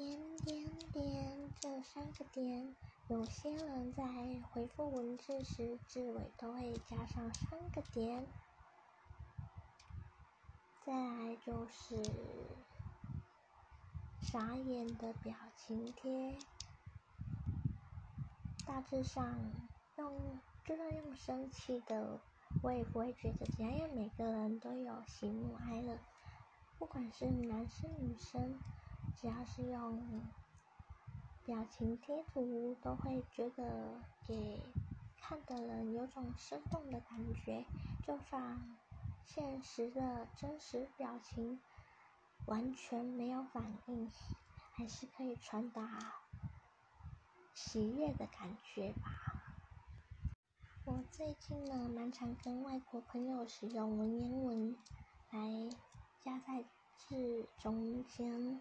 点点点，这三个点，有些人在回复文字时，字尾都会加上三个点。再来就是傻眼的表情贴，大致上用就算用生气的，我也不会觉得怎样，因为每个人都有喜怒哀乐，不管是男生女生，只要是用表情贴图，都会觉得给看的人有种生动的感觉，就算。现实的真实表情完全没有反应，还是可以传达喜悦的感觉吧。我最近呢，蛮常跟外国朋友使用文言文来加在字中间，